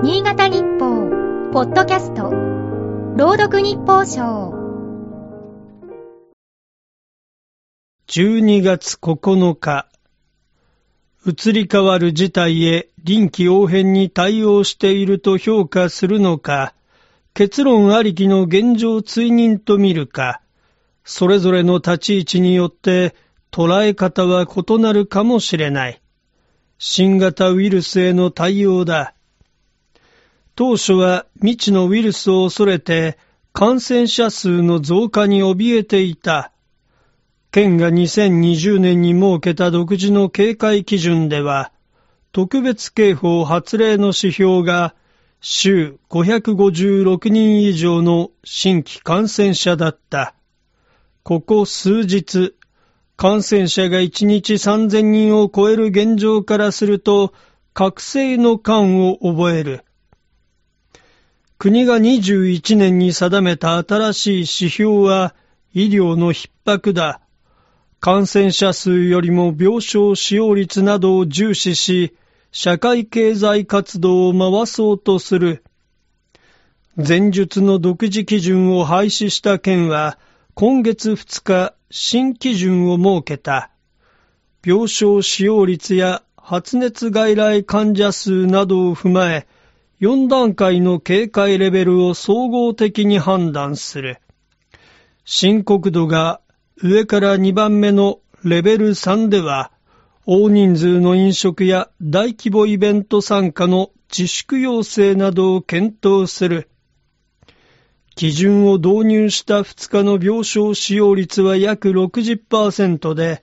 新潟日報、ポッドキャスト、朗読日報賞。12月9日、移り変わる事態へ臨機応変に対応していると評価するのか、結論ありきの現状追認と見るか、それぞれの立ち位置によって捉え方は異なるかもしれない。新型ウイルスへの対応だ。当初は未知のウイルスを恐れて感染者数の増加に怯えていた。県が2020年に設けた独自の警戒基準では、特別警報発令の指標が週556人以上の新規感染者だった。ここ数日、感染者が1日3000人を超える現状からすると、覚醒の感を覚える。国が21年に定めた新しい指標は医療の逼迫だ。感染者数よりも病床使用率などを重視し、社会経済活動を回そうとする。前述の独自基準を廃止した県は、今月2日、新基準を設けた。病床使用率や発熱外来患者数などを踏まえ、4段階の警戒レベルを総合的に判断する。深刻度が上から2番目のレベル3では、大人数の飲食や大規模イベント参加の自粛要請などを検討する。基準を導入した2日の病床使用率は約60%で、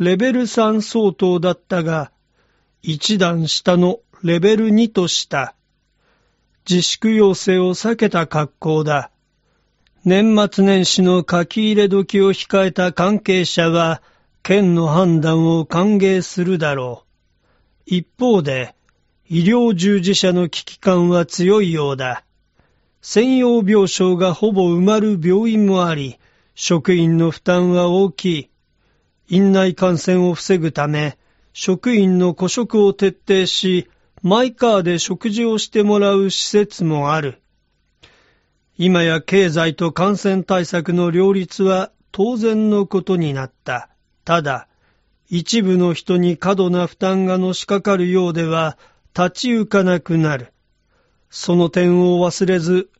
レベル3相当だったが、一段下のレベル2とした。自粛要請を避けた格好だ。年末年始の書き入れ時を控えた関係者は、県の判断を歓迎するだろう。一方で、医療従事者の危機感は強いようだ。専用病床がほぼ埋まる病院もあり、職員の負担は大きい。院内感染を防ぐため、職員の孤食を徹底し、マイカーで食事をしてもらう施設もある。今や経済と感染対策の両立は当然のことになった。ただ、一部の人に過度な負担がのしかかるようでは立ち行かなくなる。その点を忘れず、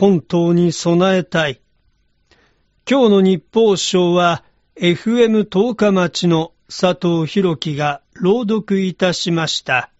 根頭に備えたい。今日の日報賞は FM 十日町の佐藤博樹が朗読いたしました。